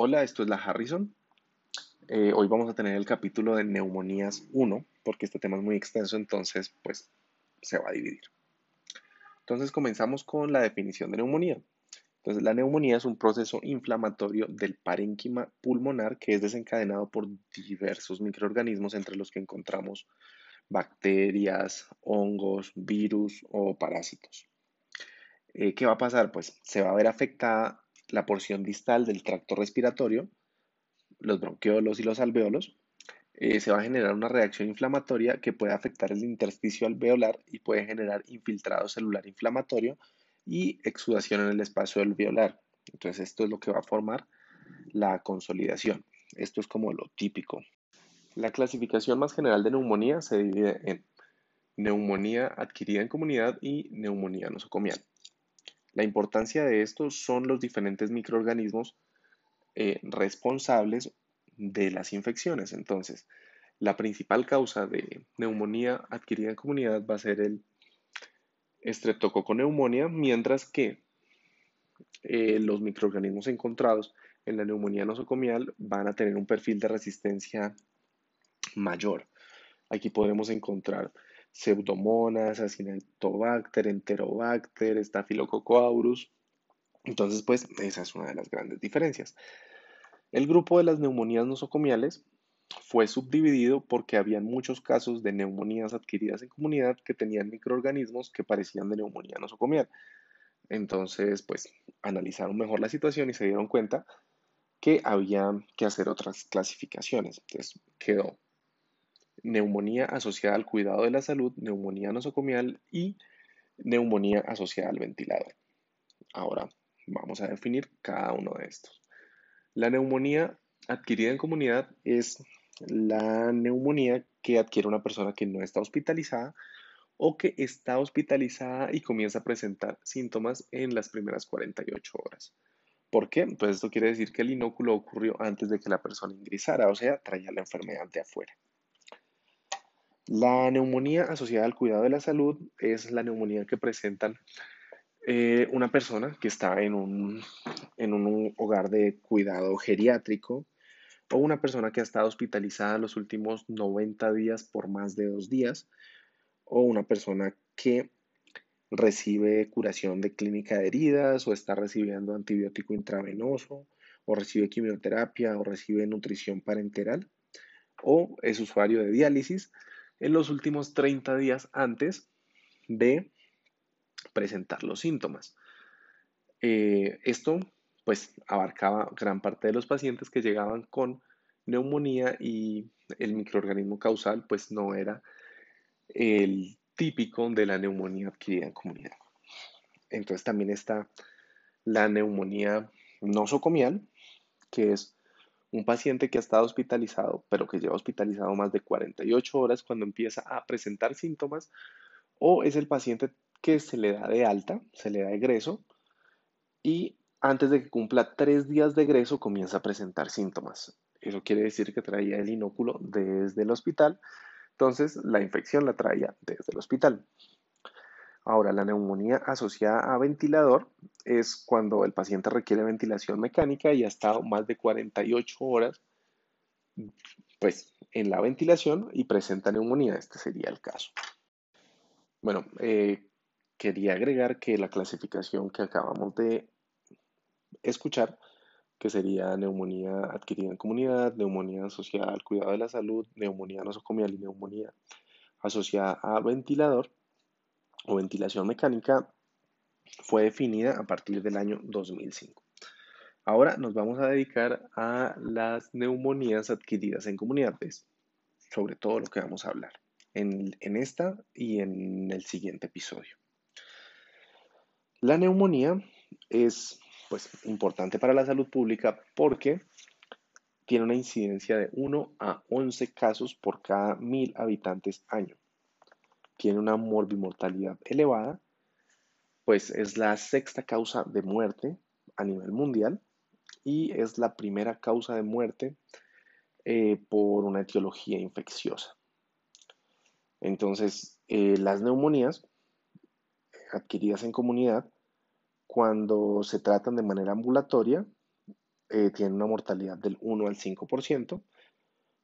Hola, esto es la Harrison. Eh, hoy vamos a tener el capítulo de neumonías 1, porque este tema es muy extenso, entonces pues se va a dividir. Entonces comenzamos con la definición de neumonía. Entonces la neumonía es un proceso inflamatorio del parénquima pulmonar que es desencadenado por diversos microorganismos entre los que encontramos bacterias, hongos, virus o parásitos. Eh, ¿Qué va a pasar? Pues se va a ver afectada la porción distal del tracto respiratorio, los bronquiolos y los alveolos, eh, se va a generar una reacción inflamatoria que puede afectar el intersticio alveolar y puede generar infiltrado celular inflamatorio y exudación en el espacio alveolar. Entonces esto es lo que va a formar la consolidación. Esto es como lo típico. La clasificación más general de neumonía se divide en neumonía adquirida en comunidad y neumonía nosocomial. La importancia de esto son los diferentes microorganismos eh, responsables de las infecciones. Entonces, la principal causa de neumonía adquirida en comunidad va a ser el neumonía, mientras que eh, los microorganismos encontrados en la neumonía nosocomial van a tener un perfil de resistencia mayor. Aquí podremos encontrar Pseudomonas, Acinetobacter, Enterobacter, Staphylococcus. Entonces, pues, esa es una de las grandes diferencias. El grupo de las neumonías nosocomiales fue subdividido porque habían muchos casos de neumonías adquiridas en comunidad que tenían microorganismos que parecían de neumonía nosocomial. Entonces, pues, analizaron mejor la situación y se dieron cuenta que había que hacer otras clasificaciones. Entonces, quedó neumonía asociada al cuidado de la salud, neumonía nosocomial y neumonía asociada al ventilador. Ahora vamos a definir cada uno de estos. La neumonía adquirida en comunidad es la neumonía que adquiere una persona que no está hospitalizada o que está hospitalizada y comienza a presentar síntomas en las primeras 48 horas. ¿Por qué? Pues esto quiere decir que el inóculo ocurrió antes de que la persona ingresara, o sea, traía la enfermedad de afuera. La neumonía asociada al cuidado de la salud es la neumonía que presentan eh, una persona que está en un, en un hogar de cuidado geriátrico o una persona que ha estado hospitalizada los últimos 90 días por más de dos días o una persona que recibe curación de clínica de heridas o está recibiendo antibiótico intravenoso o recibe quimioterapia o recibe nutrición parenteral o es usuario de diálisis en los últimos 30 días antes de presentar los síntomas. Eh, esto pues abarcaba gran parte de los pacientes que llegaban con neumonía y el microorganismo causal pues no era el típico de la neumonía adquirida en comunidad. Entonces también está la neumonía nosocomial, que es un paciente que ha estado hospitalizado, pero que lleva hospitalizado más de 48 horas cuando empieza a presentar síntomas, o es el paciente que se le da de alta, se le da egreso, y antes de que cumpla tres días de egreso comienza a presentar síntomas. Eso quiere decir que traía el inóculo desde el hospital, entonces la infección la traía desde el hospital. Ahora, la neumonía asociada a ventilador es cuando el paciente requiere ventilación mecánica y ha estado más de 48 horas pues, en la ventilación y presenta neumonía. Este sería el caso. Bueno, eh, quería agregar que la clasificación que acabamos de escuchar, que sería neumonía adquirida en comunidad, neumonía asociada al cuidado de la salud, neumonía nosocomial y neumonía asociada a ventilador, o ventilación mecánica fue definida a partir del año 2005. Ahora nos vamos a dedicar a las neumonías adquiridas en comunidades, sobre todo lo que vamos a hablar en, en esta y en el siguiente episodio. La neumonía es pues, importante para la salud pública porque tiene una incidencia de 1 a 11 casos por cada mil habitantes año tiene una morbimortalidad elevada, pues es la sexta causa de muerte a nivel mundial y es la primera causa de muerte eh, por una etiología infecciosa. Entonces, eh, las neumonías adquiridas en comunidad, cuando se tratan de manera ambulatoria, eh, tienen una mortalidad del 1 al 5%,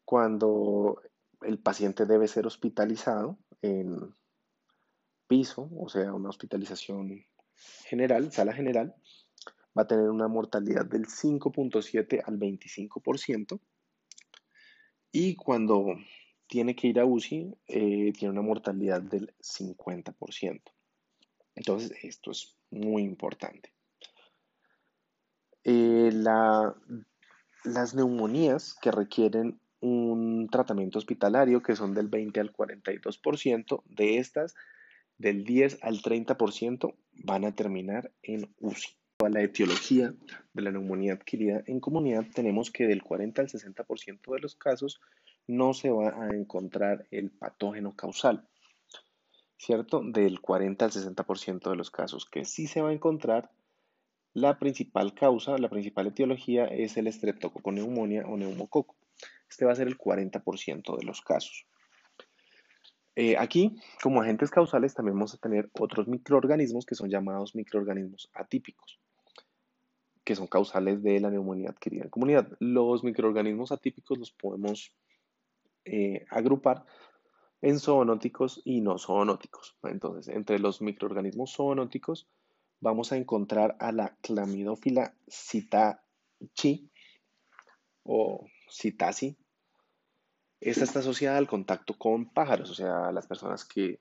cuando el paciente debe ser hospitalizado en piso, o sea, una hospitalización general, sala general, va a tener una mortalidad del 5.7 al 25%. Y cuando tiene que ir a UCI, eh, tiene una mortalidad del 50%. Entonces, esto es muy importante. Eh, las neumonías que requieren un tratamiento hospitalario, que son del 20 al 42%, de estas, del 10 al 30% van a terminar en UCI. A la etiología de la neumonía adquirida en comunidad, tenemos que del 40 al 60% de los casos no se va a encontrar el patógeno causal. ¿Cierto? Del 40 al 60% de los casos que sí se va a encontrar, la principal causa, la principal etiología es el estreptococo neumonía o neumococo. Este va a ser el 40% de los casos. Eh, aquí, como agentes causales, también vamos a tener otros microorganismos que son llamados microorganismos atípicos, que son causales de la neumonía adquirida en comunidad. Los microorganismos atípicos los podemos eh, agrupar en zoonóticos y no zoonóticos. Entonces, entre los microorganismos zoonóticos vamos a encontrar a la clamidófila citachi o citasi. Esta está asociada al contacto con pájaros, o sea, las personas que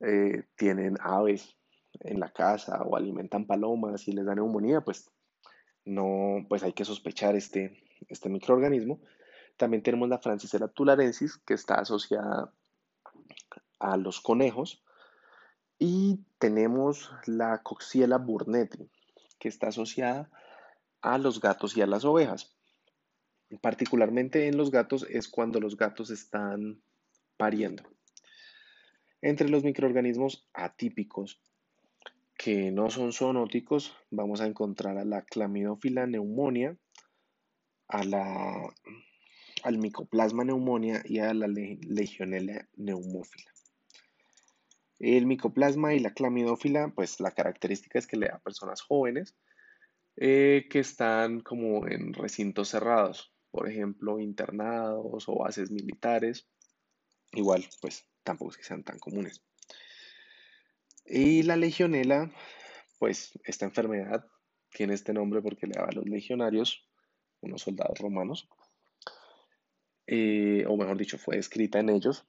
eh, tienen aves en la casa o alimentan palomas y les da neumonía, pues no, pues hay que sospechar este, este microorganismo. También tenemos la Francisella tularensis, que está asociada a los conejos. Y tenemos la Coxiella burnetii, que está asociada a los gatos y a las ovejas. Particularmente en los gatos es cuando los gatos están pariendo. Entre los microorganismos atípicos que no son zoonóticos, vamos a encontrar a la Clamidófila neumonía, a la al Mycoplasma pneumonia y a la Legionella neumófila. El micoplasma y la clamidófila, pues la característica es que le da a personas jóvenes eh, que están como en recintos cerrados, por ejemplo, internados o bases militares. Igual, pues tampoco es que sean tan comunes. Y la legionela, pues esta enfermedad tiene este nombre porque le daba a los legionarios, unos soldados romanos, eh, o mejor dicho, fue escrita en ellos,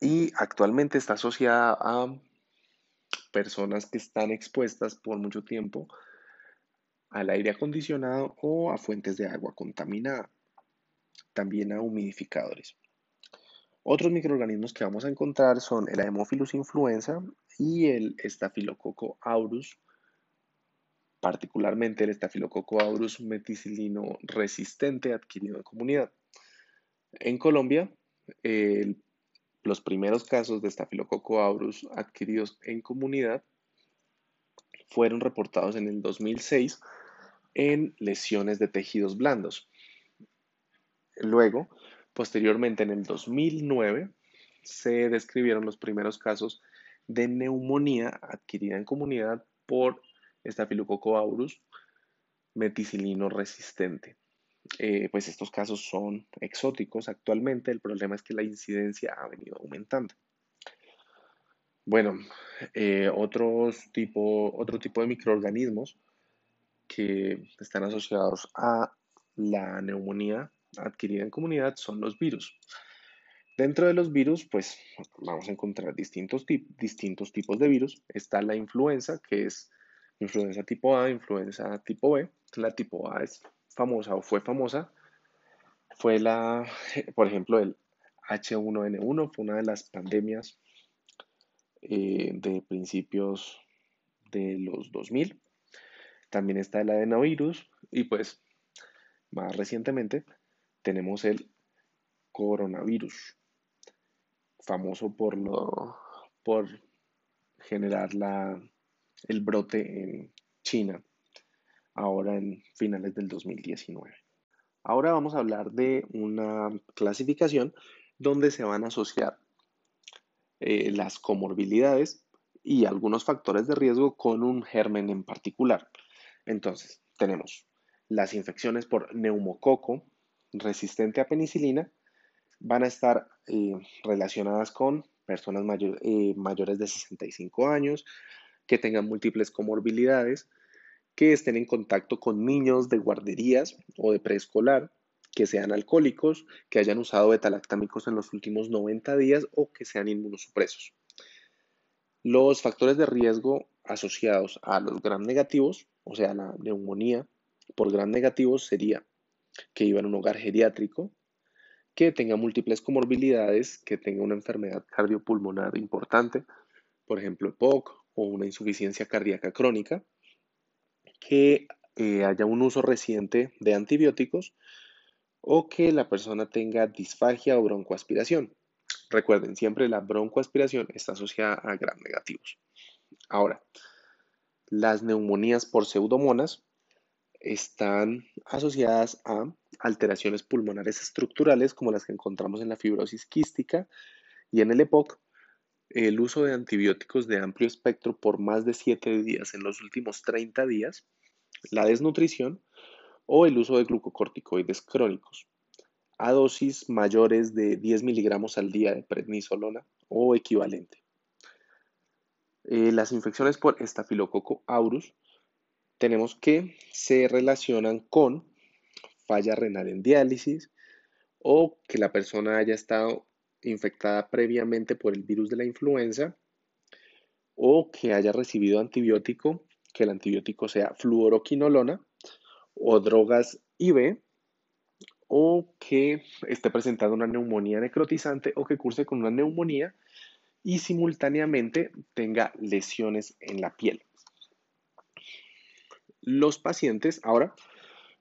y actualmente está asociada a personas que están expuestas por mucho tiempo al aire acondicionado o a fuentes de agua contaminada, también a humidificadores. Otros microorganismos que vamos a encontrar son el Haemophilus influenza y el Staphylococcus aureus, particularmente el Staphylococcus aureus meticilino resistente adquirido en comunidad. En Colombia, los primeros casos de Staphylococcus aureus adquiridos en comunidad fueron reportados en el 2006 en lesiones de tejidos blandos. Luego, posteriormente en el 2009, se describieron los primeros casos de neumonía adquirida en comunidad por Staphylococcus meticilino resistente. Eh, pues estos casos son exóticos actualmente. El problema es que la incidencia ha venido aumentando. Bueno, eh, tipo, otro tipo de microorganismos que están asociados a la neumonía adquirida en comunidad son los virus. Dentro de los virus, pues vamos a encontrar distintos, distintos tipos de virus. Está la influenza, que es influenza tipo A, influenza tipo B. La tipo A es famosa o fue famosa fue la, por ejemplo, el H1N1, fue una de las pandemias eh, de principios de los 2000. También está el adenovirus y pues más recientemente tenemos el coronavirus, famoso por, lo, por generar la, el brote en China ahora en finales del 2019. Ahora vamos a hablar de una clasificación donde se van a asociar eh, las comorbilidades y algunos factores de riesgo con un germen en particular. Entonces, tenemos las infecciones por neumococo resistente a penicilina, van a estar eh, relacionadas con personas eh, mayores de 65 años, que tengan múltiples comorbilidades, que estén en contacto con niños de guarderías o de preescolar, que sean alcohólicos, que hayan usado betalactámicos en los últimos 90 días o que sean inmunosupresos. Los factores de riesgo asociados a los gram negativos, o sea, la neumonía por gram negativos sería que iba en un hogar geriátrico, que tenga múltiples comorbilidades, que tenga una enfermedad cardiopulmonar importante, por ejemplo, EPOC o una insuficiencia cardíaca crónica, que eh, haya un uso reciente de antibióticos o que la persona tenga disfagia o broncoaspiración. Recuerden, siempre la broncoaspiración está asociada a gram negativos. Ahora, las neumonías por pseudomonas están asociadas a alteraciones pulmonares estructurales como las que encontramos en la fibrosis quística y en el EPOC. El uso de antibióticos de amplio espectro por más de 7 días en los últimos 30 días, la desnutrición o el uso de glucocorticoides crónicos a dosis mayores de 10 miligramos al día de prednisolona o equivalente. Eh, las infecciones por estafilococo aureus tenemos que se relacionan con falla renal en diálisis o que la persona haya estado infectada previamente por el virus de la influenza o que haya recibido antibiótico, que el antibiótico sea fluoroquinolona o drogas IV o que esté presentando una neumonía necrotizante o que curse con una neumonía y simultáneamente tenga lesiones en la piel. Los pacientes, ahora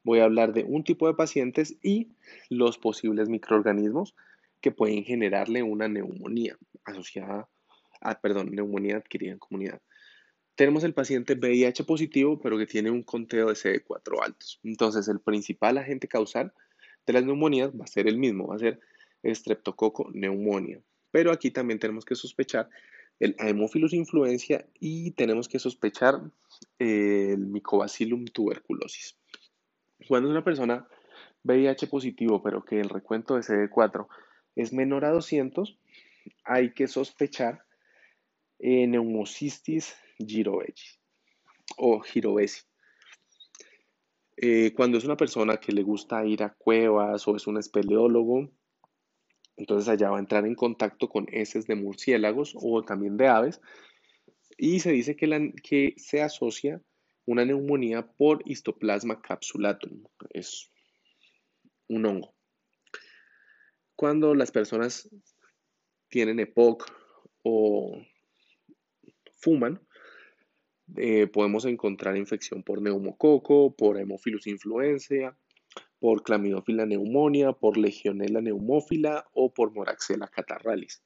voy a hablar de un tipo de pacientes y los posibles microorganismos que pueden generarle una neumonía asociada a, perdón, neumonía adquirida en comunidad. Tenemos el paciente VIH positivo, pero que tiene un conteo de CD4 altos. Entonces, el principal agente causal de las neumonías va a ser el mismo, va a ser streptococo neumonía. Pero aquí también tenemos que sospechar el Haemophilus influenza y tenemos que sospechar el Mycobacillum tuberculosis. Cuando una persona VIH positivo, pero que el recuento de CD4 es menor a 200, hay que sospechar eh, neumocistis girovesi o girovesi. Eh, cuando es una persona que le gusta ir a cuevas o es un espeleólogo, entonces allá va a entrar en contacto con heces de murciélagos o también de aves y se dice que, se asocia una neumonía por histoplasma capsulatum, es un hongo. Cuando las personas tienen EPOC o fuman, eh, podemos encontrar infección por neumococo, por Haemophilus influenza, por Clamidófila neumonía, por Legionella neumófila o por Moraxella catarralis.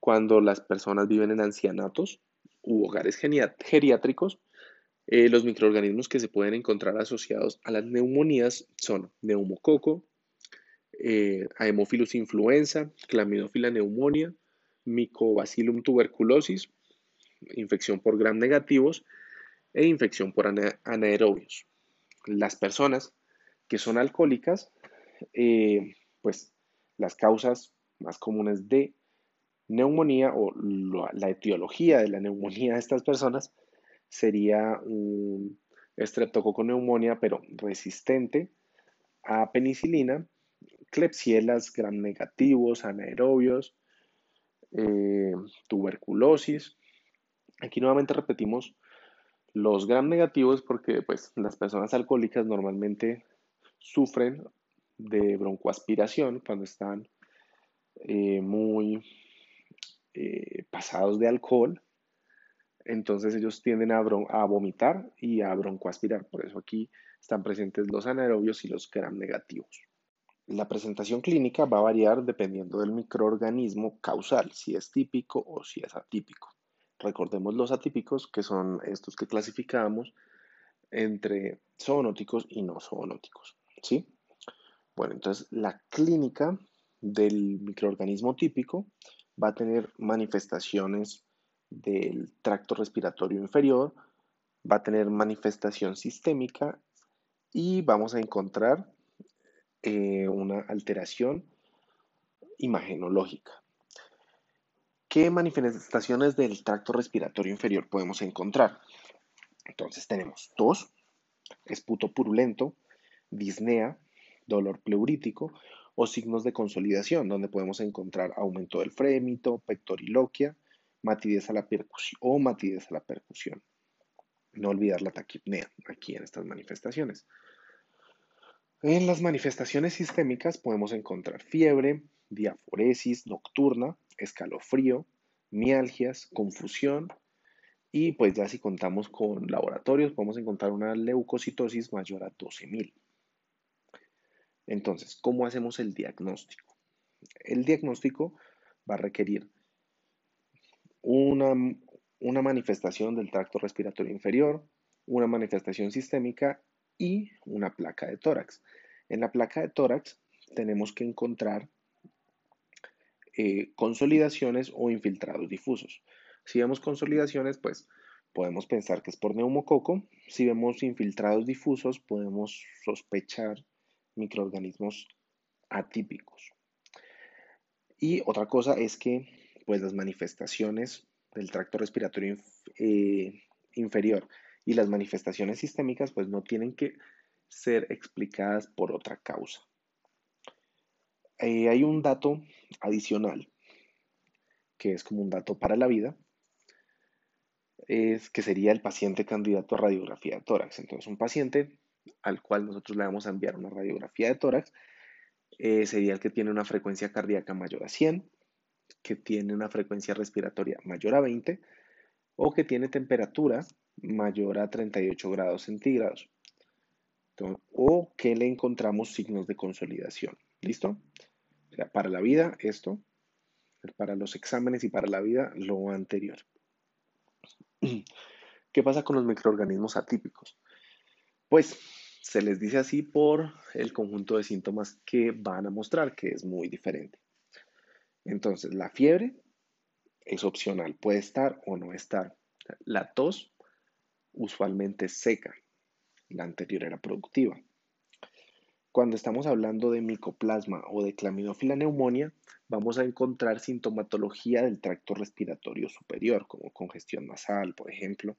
Cuando las personas viven en ancianatos u hogares geriátricos, eh, los microorganismos que se pueden encontrar asociados a las neumonías son neumococo, eh, influenza, Clamidófila neumonía, Mycobacillum tuberculosis, infección por gram negativos e infección por anaerobios. Las personas que son alcohólicas, eh, pues las causas más comunes de neumonía o la etiología de la neumonía de estas personas sería un estreptococo neumonía, pero resistente a penicilina, clepsielas gram negativos, anaerobios, eh, tuberculosis. Aquí nuevamente repetimos los gram negativos porque pues, las personas alcohólicas normalmente sufren de broncoaspiración cuando están eh, muy eh, pasados de alcohol. Entonces ellos tienden a, a, vomitar y a broncoaspirar. Por eso aquí están presentes los anaerobios y los gram negativos. La presentación clínica va a variar dependiendo del microorganismo causal, si es típico o si es atípico. Recordemos los atípicos, que son estos que clasificamos entre zoonóticos y no zoonóticos. ¿Sí? Bueno, entonces la clínica del microorganismo típico va a tener manifestaciones del tracto respiratorio inferior, va a tener manifestación sistémica y vamos a encontrar eh, una alteración imagenológica. ¿Qué manifestaciones del tracto respiratorio inferior podemos encontrar? Entonces tenemos tos, esputo purulento, disnea, dolor pleurítico o signos de consolidación, donde podemos encontrar aumento del frémito, pectoriloquia, matidez a la percusión o matidez a la percusión. No olvidar la taquipnea aquí en estas manifestaciones. En las manifestaciones sistémicas podemos encontrar fiebre, diaforesis nocturna, escalofrío, mialgias, confusión y pues ya si contamos con laboratorios podemos encontrar una leucocitosis mayor a 12.000. Entonces, ¿cómo hacemos el diagnóstico? El diagnóstico va a requerir una, una manifestación del tracto respiratorio inferior, una manifestación sistémica y una placa de tórax. En la placa de tórax tenemos que encontrar eh, consolidaciones o infiltrados difusos. Si vemos consolidaciones, pues podemos pensar que es por neumococo. Si vemos infiltrados difusos, podemos sospechar microorganismos atípicos. Y otra cosa es que pues las manifestaciones del tracto respiratorio eh, inferior y las manifestaciones sistémicas pues no tienen que ser explicadas por otra causa. Eh, hay un dato adicional que es como un dato para la vida, es que sería el paciente candidato a radiografía de tórax. Entonces, un paciente al cual nosotros le vamos a enviar una radiografía de tórax eh, sería el que tiene una frecuencia cardíaca mayor a 100, que tiene una frecuencia respiratoria mayor a 20 o que tiene temperatura mayor a 38 grados centígrados o que le encontramos signos de consolidación. ¿Listo? para la vida esto, para los exámenes y para la vida lo anterior. ¿Qué pasa con los microorganismos atípicos? Pues se les dice así por el conjunto de síntomas que van a mostrar, que es muy diferente. Entonces, la fiebre es opcional, puede estar o no estar. La tos usualmente seca, la anterior era productiva. Cuando estamos hablando de micoplasma o de clamidófila neumonía, vamos a encontrar sintomatología del tracto respiratorio superior, como congestión nasal, por ejemplo.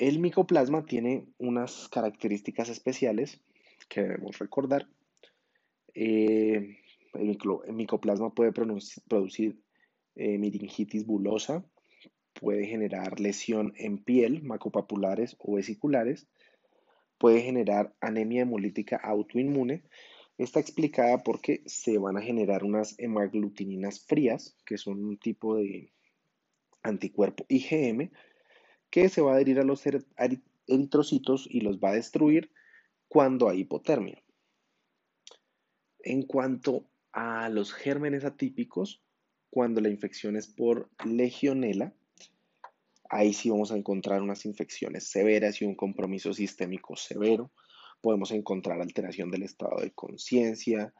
El micoplasma tiene unas características especiales que debemos recordar. Eh, el, micoplasma puede producir eh, miringitis bulosa, puede generar lesión en piel, macopapulares o vesiculares, puede generar anemia hemolítica autoinmune. Está explicada porque se van a generar unas hemaglutininas frías, que son un tipo de anticuerpo IgM, que se va a adherir a los eritrocitos y los va a destruir cuando hay hipotermia. En cuanto a los gérmenes atípicos, cuando la infección es por legionela, Ahí sí vamos a encontrar unas infecciones severas y un compromiso sistémico severo. Podemos encontrar alteración del estado de conciencia,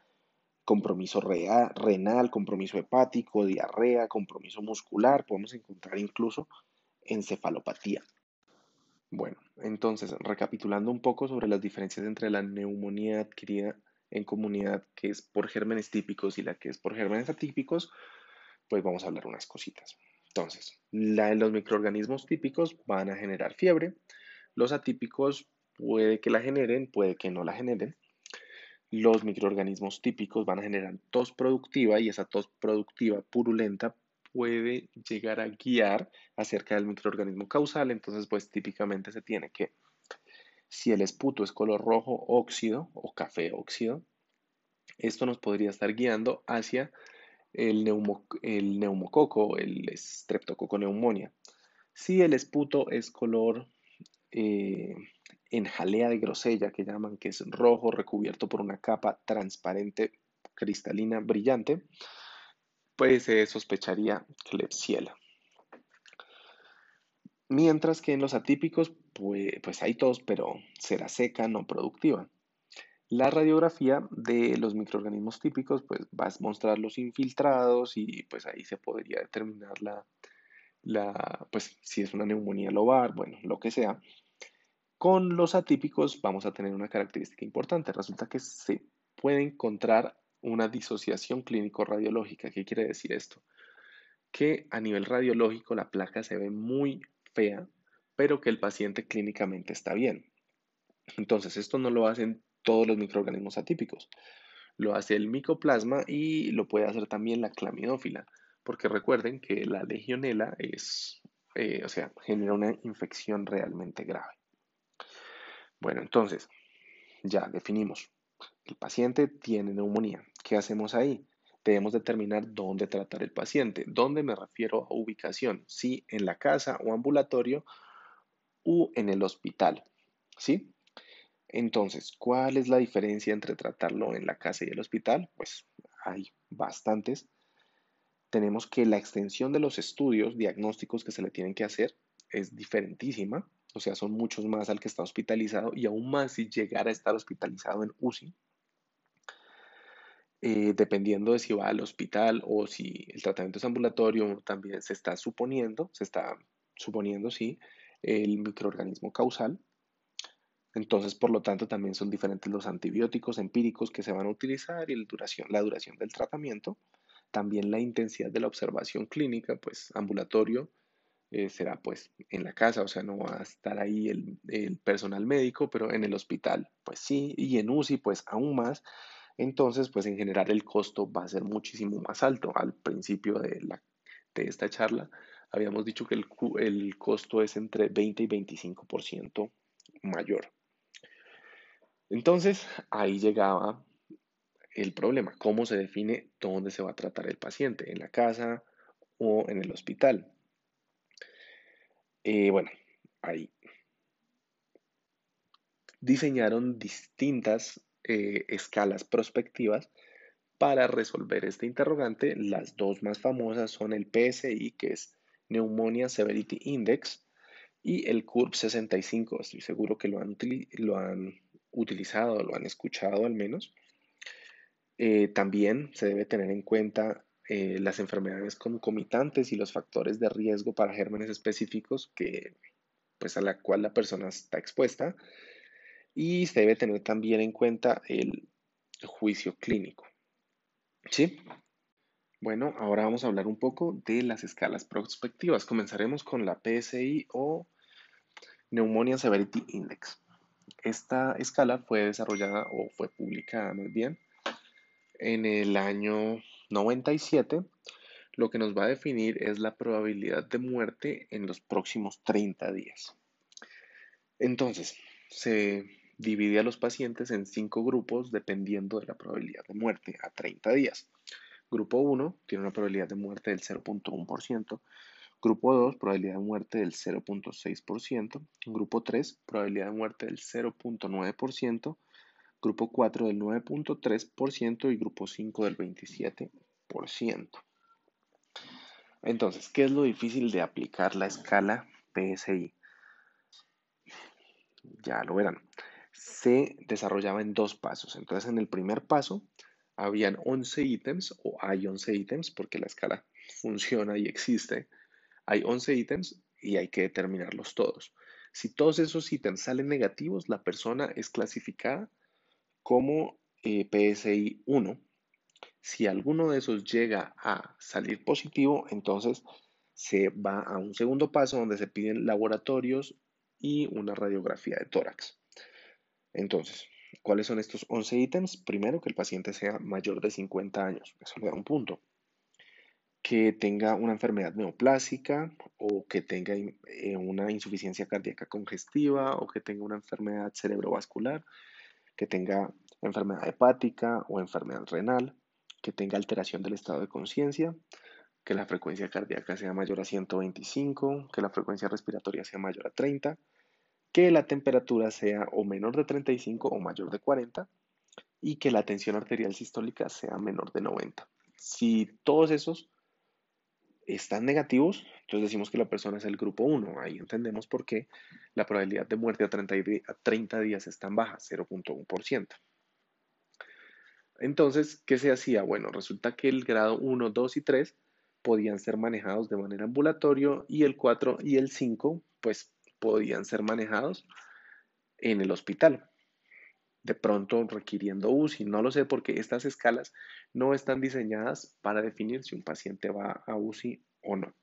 compromiso renal, compromiso hepático, diarrea, compromiso muscular. Podemos encontrar incluso encefalopatía. Bueno, entonces, recapitulando un poco sobre las diferencias entre la neumonía adquirida en comunidad que es por gérmenes típicos y la que es por gérmenes atípicos, pues vamos a hablar unas cositas. Entonces, los microorganismos típicos van a generar fiebre, los atípicos puede que la generen, puede que no la generen. Los microorganismos típicos van a generar tos productiva y esa tos productiva purulenta puede llegar a guiar acerca del microorganismo causal. Entonces, pues típicamente se tiene que, si el esputo es color rojo óxido o café óxido, esto nos podría estar guiando hacia el, neumococo, el streptococo neumonía. Si el esputo es color eh, en jalea de grosella, que llaman que es rojo recubierto por una capa transparente, cristalina, brillante, pues se sospecharía Klebsiella. Mientras que en los atípicos, pues, pues hay tos, pero será seca, no productiva. La radiografía de los microorganismos típicos pues va a mostrar los infiltrados y pues ahí se podría determinar la la, pues si es una neumonía lobar, bueno, lo que sea. Con los atípicos vamos a tener una característica importante. Resulta que se puede encontrar una disociación clínico-radiológica. ¿Qué quiere decir esto? Que a nivel radiológico la placa se ve muy fea, pero que el paciente clínicamente está bien. Entonces, esto no lo hacen todos los microorganismos atípicos. Lo hace el micoplasma y lo puede hacer también la clamidófila, porque recuerden que la legionela es, eh, o sea, genera una infección realmente grave. Bueno, entonces, ya definimos. El paciente tiene neumonía. ¿Qué hacemos ahí? Debemos determinar dónde tratar el paciente. ¿Dónde me refiero a ubicación? Si en la casa o ambulatorio u en el hospital. ¿Sí? Entonces, ¿cuál es la diferencia entre tratarlo en la casa y el hospital? Pues hay bastantes. Tenemos que la extensión de los estudios diagnósticos que se le tienen que hacer es diferentísima, o sea, son muchos más al que está hospitalizado y aún más si llegara a estar hospitalizado en UCI. Eh, dependiendo de si va al hospital o si el tratamiento es ambulatorio, también se está suponiendo, se está suponiendo, sí, el microorganismo causal entonces, por lo tanto, también son diferentes los antibióticos empíricos que se van a utilizar y la duración, del tratamiento. También la intensidad de la observación clínica, pues ambulatorio, eh, será pues en la casa, o sea, no va a estar ahí el, el, personal médico, pero en el hospital, pues sí, y en UCI, pues aún más. Entonces, pues en general el costo va a ser muchísimo más alto. Al principio de, la, de esta charla habíamos dicho que el, el costo es entre 20 y 25% mayor. Entonces, ahí llegaba el problema, cómo se define dónde se va a tratar el paciente, en la casa o en el hospital. Eh, bueno, ahí diseñaron distintas eh, escalas prospectivas para resolver este interrogante. Las dos más famosas son el PSI, que es Pneumonia Severity Index, y el CURB 65. Estoy seguro que lo han, lo han utilizado, lo han escuchado al menos. Eh, también se debe tener en cuenta eh, las enfermedades concomitantes y los factores de riesgo para gérmenes específicos que, pues, a la cual la persona está expuesta. Y se debe tener también en cuenta el juicio clínico. ¿Sí? Bueno, ahora vamos a hablar un poco de las escalas prospectivas. Comenzaremos con la PSI o Pneumonia Severity Index. Esta escala fue desarrollada o fue publicada más bien en el año 97. Lo que nos va a definir es la probabilidad de muerte en los próximos 30 días. Entonces, se divide a los pacientes en cinco grupos dependiendo de la probabilidad de muerte a 30 días. Grupo 1 tiene una probabilidad de muerte del 0.1%, Grupo 2, probabilidad de muerte del 0.6%. Grupo 3, probabilidad de muerte del 0.9%. Grupo 4 del 9.3% y grupo 5 del 27%. Entonces, ¿qué es lo difícil de aplicar la escala PSI? Ya lo verán. Se desarrollaba en dos pasos. Entonces, en el primer paso, habían 11 ítems, o hay 11 ítems, porque la escala funciona y existe hay 11 ítems y hay que determinarlos todos. Si todos esos ítems salen negativos, la persona es clasificada como eh, PSI 1. Si alguno de esos llega a salir positivo, entonces se va a un segundo paso donde se piden laboratorios y una radiografía de tórax. Entonces, ¿cuáles son estos 11 ítems? Primero, que el paciente sea mayor de 50 años. Eso le da un punto que tenga una enfermedad neoplásica o que tenga eh, una insuficiencia cardíaca congestiva o que tenga una enfermedad cerebrovascular, que tenga enfermedad hepática o enfermedad renal, que tenga alteración del estado de conciencia, que la frecuencia cardíaca sea mayor a 125, que la frecuencia respiratoria sea mayor a 30, que la temperatura sea o menor de 35 o mayor de 40 y que la tensión arterial sistólica sea menor de 90. Si todos esos están negativos, entonces decimos que la persona es el grupo 1. Ahí entendemos por qué la probabilidad de muerte a 30, días es tan baja, 0.1%. Entonces, ¿qué se hacía? Bueno, resulta que el grado 1, 2 y 3 podían ser manejados de manera ambulatorio y el 4 y el 5 pues podían ser manejados en el hospital. De pronto requiriendo UCI, no lo sé porque estas escalas no están diseñadas para definir si un paciente va a UCI o no.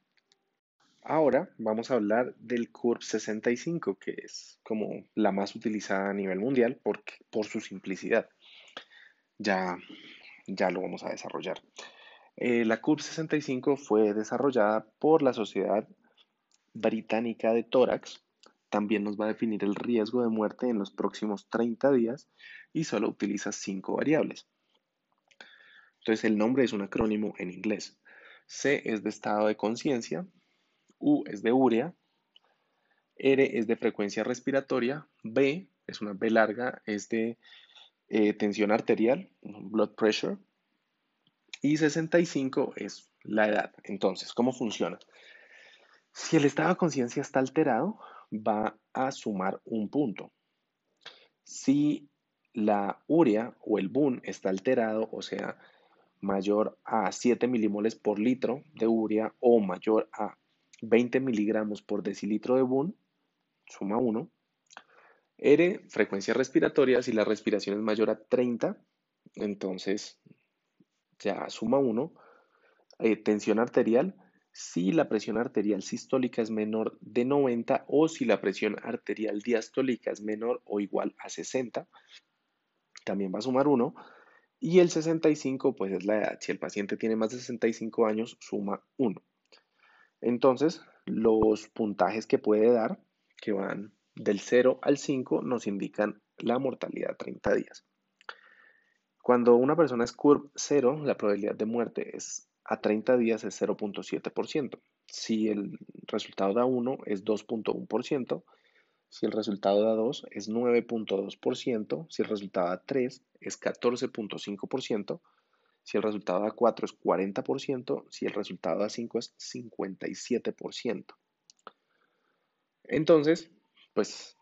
Ahora vamos a hablar del CURB 65, que es como la más utilizada a nivel mundial por, por su simplicidad. Ya, ya lo vamos a desarrollar. Eh, la CURB 65 fue desarrollada por la Sociedad Británica de Tórax. También nos va a definir el riesgo de muerte en los próximos 30 días y solo utiliza cinco variables. Entonces el nombre es un acrónimo en inglés. C es de estado de conciencia, U es de urea, R es de frecuencia respiratoria, B es una B larga, es de eh, tensión arterial, blood pressure, y 65 es la edad. Entonces, ¿cómo funciona? Si el estado de conciencia está alterado, va a sumar un punto. Si la urea o el BUN está alterado, o sea, mayor a 7 milimoles por litro de urea o mayor a 20 miligramos por decilitro de BUN, suma 1. R, frecuencia respiratoria, si la respiración es mayor a 30, entonces ya suma 1. Eh, tensión arterial, si la presión arterial sistólica es menor de 90 o si la presión arterial diastólica es menor o igual a 60, también va a sumar 1. Y el 65, pues es la edad. Si el paciente tiene más de 65 años, suma 1. Entonces, los puntajes que puede dar, que van del 0 al 5, nos indican la mortalidad a 30 días. Cuando una persona es CURB 0, la probabilidad de muerte es a 30 días es 0.7%. Si el resultado da 1 es 2.1%, si el resultado da 2 es 9.2%, si el resultado da 3 es 14.5%, si el resultado da 4 es 40%, si el resultado da 5 es 57%. Entonces, pues,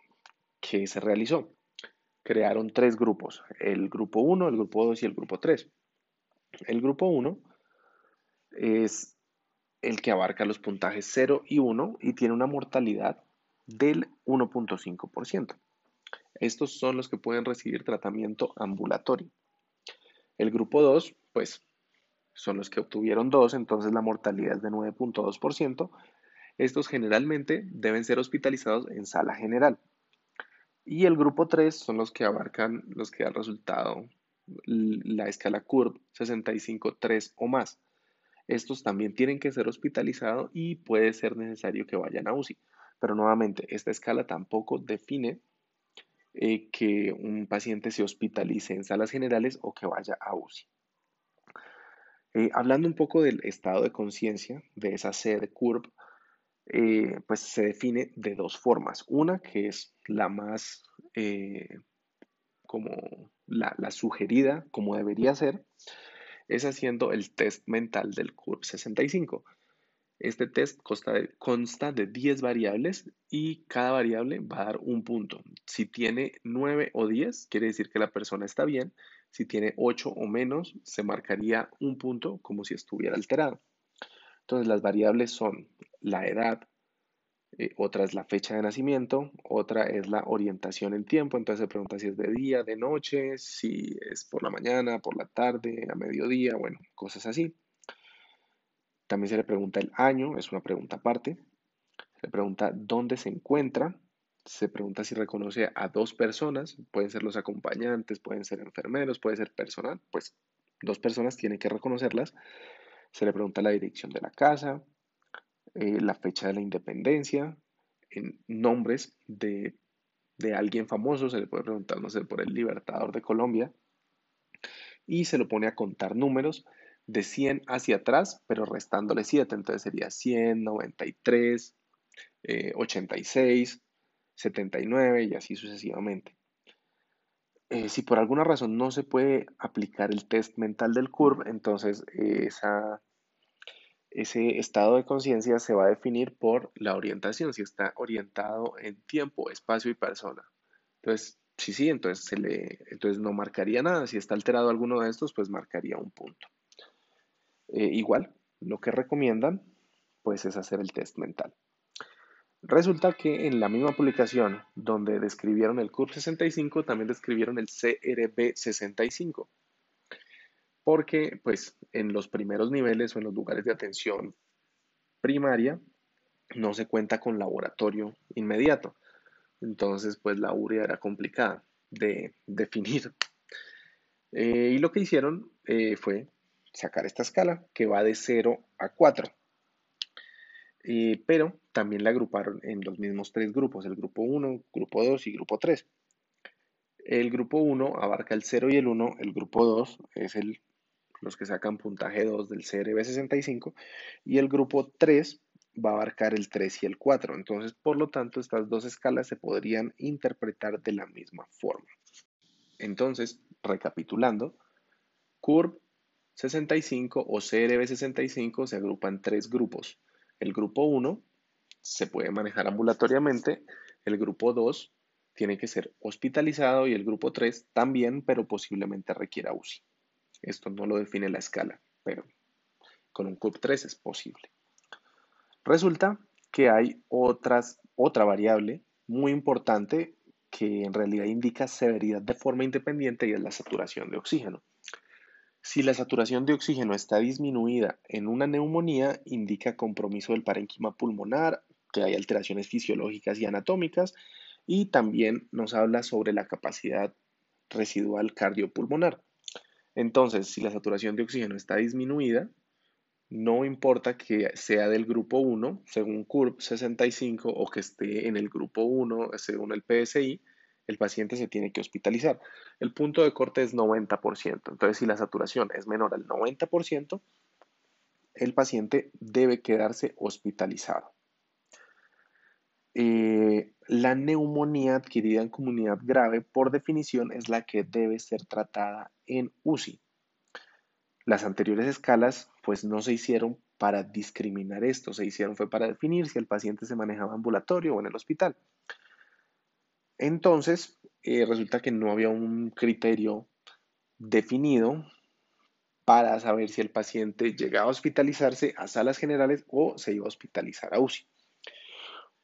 ¿qué se realizó? Crearon tres grupos, el grupo 1, el grupo 2 y el grupo 3. El grupo 1 es el que abarca los puntajes 0 y 1 y tiene una mortalidad del 1.5%. Estos son los que pueden recibir tratamiento ambulatorio. El grupo 2, pues son los que obtuvieron 2, entonces la mortalidad es de 9.2%. Estos generalmente deben ser hospitalizados en sala general. Y el grupo 3 son los que abarcan los que dan resultado la escala CURB 65, 3 o más. Estos también tienen que ser hospitalizados y puede ser necesario que vayan a UCI. Pero nuevamente, esta escala tampoco define eh, que un paciente se hospitalice en salas generales o que vaya a UCI. Eh, hablando un poco del estado de conciencia de esa C de CURB, eh, pues se define de dos formas. Una que es la más como la, la, sugerida, como debería ser, es haciendo el test mental del CURB 65. Este test consta de, 10 variables y cada variable va a dar un punto. Si tiene 9 o 10, quiere decir que la persona está bien. Si tiene 8 o menos, se marcaría un punto como si estuviera alterado. Entonces las variables son la edad, eh, otra es la fecha de nacimiento, otra es la orientación en tiempo. Entonces se pregunta si es de día, de noche, si es por la mañana, por la tarde, a mediodía, bueno, cosas así. También se le pregunta el año, es una pregunta aparte. Se le pregunta dónde se encuentra. Se pregunta si reconoce a dos personas. Pueden ser los acompañantes, pueden ser enfermeros, puede ser personal. Pues dos personas tienen que reconocerlas. Se le pregunta la dirección de la casa, eh, la fecha de la independencia, en nombres de, de alguien famoso. Se le puede preguntar, no sé, por el Libertador de Colombia. Y se lo pone a contar números de 100 hacia atrás, pero restándole 7. Entonces sería 100, 93, 86, 79 y así sucesivamente. Eh, si por alguna razón no se puede aplicar el test mental del CURV, entonces esa, ese estado de conciencia se va a definir por la orientación, si está orientado en tiempo, espacio y persona. Entonces, sí, sí, entonces, se le, entonces no marcaría nada. Si está alterado alguno de estos, pues marcaría un punto. Eh, igual, lo que recomiendan pues es hacer el test mental. Resulta que en la misma publicación donde describieron el CURB 65, también describieron el CRB 65. Porque, pues, en los primeros niveles o en los lugares de atención primaria, no se cuenta con laboratorio inmediato. Entonces, pues, la urea era complicada de definir. Eh, y lo que hicieron eh, fue sacar esta escala que va de 0 a 4. Eh, pero también la agruparon en los mismos tres grupos, el grupo 1, grupo 2 y grupo 3. El grupo 1 abarca el 0 y el 1, el grupo 2 es el, los que sacan puntaje 2 del CRB65 y el grupo 3 va a abarcar el 3 y el 4. Entonces, por lo tanto, estas dos escalas se podrían interpretar de la misma forma. Entonces, recapitulando, CURB 65 o CRB 65 se agrupan tres grupos. El grupo 1 se puede manejar ambulatoriamente, el grupo 2 tiene que ser hospitalizado y el grupo 3 también, pero posiblemente requiera UCI. Esto no lo define la escala, pero con un CURB 3 es posible. Resulta que hay otra variable muy importante que en realidad indica severidad de forma independiente y es la saturación de oxígeno. Si la saturación de oxígeno está disminuida en una neumonía, indica compromiso del parénquima pulmonar, que hay alteraciones fisiológicas y anatómicas, y también nos habla sobre la capacidad residual cardiopulmonar. Entonces, si la saturación de oxígeno está disminuida, no importa que sea del grupo 1, según CURB 65, o que esté en el grupo 1, según el PSI, el paciente se tiene que hospitalizar. El punto de corte es 90%. Entonces, si la saturación es menor al 90%, el paciente debe quedarse hospitalizado. Eh, la neumonía adquirida en comunidad grave, por definición, es la que debe ser tratada en UCI. Las anteriores escalas, pues, no se hicieron para discriminar esto, se hicieron fue para definir si el paciente se manejaba ambulatorio o en el hospital. Entonces, eh, resulta que no había un criterio definido para saber si el paciente llegaba a hospitalizarse a salas generales o se iba a hospitalizar a UCI.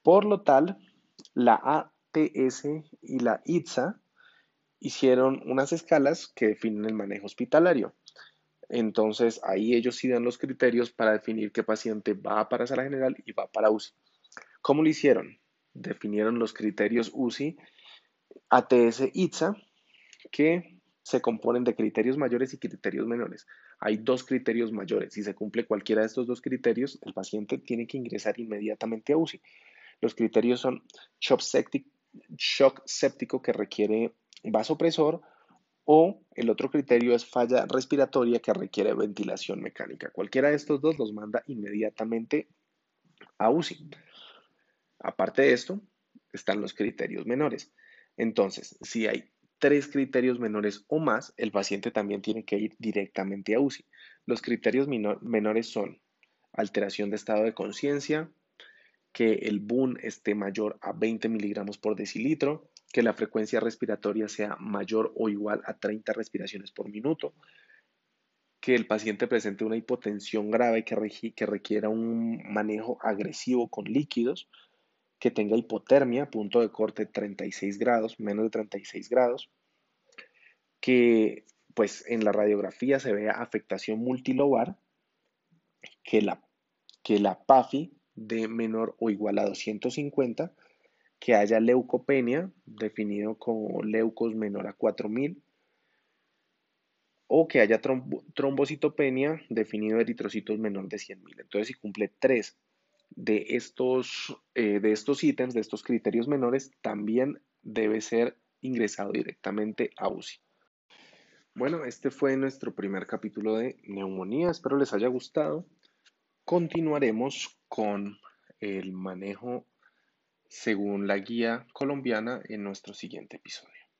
Por lo tal, la ATS y la ITSA hicieron unas escalas que definen el manejo hospitalario. Entonces, ahí ellos sí dan los criterios para definir qué paciente va para sala general y va para UCI. ¿Cómo lo hicieron? definieron los criterios UCI, ATS, ITSA, que se componen de criterios mayores y criterios menores. Hay dos criterios mayores. Si se cumple cualquiera de estos dos criterios, el paciente tiene que ingresar inmediatamente a UCI. Los criterios son shock séptico, que requiere vasopresor o el otro criterio es falla respiratoria que requiere ventilación mecánica. Cualquiera de estos dos los manda inmediatamente a UCI. Aparte de esto, están los criterios menores. Entonces, si hay tres criterios menores o más, el paciente también tiene que ir directamente a UCI. Los criterios menores son alteración de estado de conciencia, que el BUN esté mayor a 20 miligramos por decilitro, que la frecuencia respiratoria sea mayor o igual a 30 respiraciones por minuto, que el paciente presente una hipotensión grave que, que requiera un manejo agresivo con líquidos, que tenga hipotermia, punto de corte 36 grados, menos de 36 grados, que pues en la radiografía se vea afectación multilobar, que la, que la PAFI de menor o igual a 250, que haya leucopenia, definido como leucos menor a 4000, o que haya trombocitopenia, definido eritrocitos menor de 100.000. Entonces, si cumple tres de estos, eh, de estos ítems, de estos criterios menores, también debe ser ingresado directamente a UCI. Bueno, este fue nuestro primer capítulo de neumonía. Espero les haya gustado. Continuaremos con el manejo según la guía colombiana en nuestro siguiente episodio.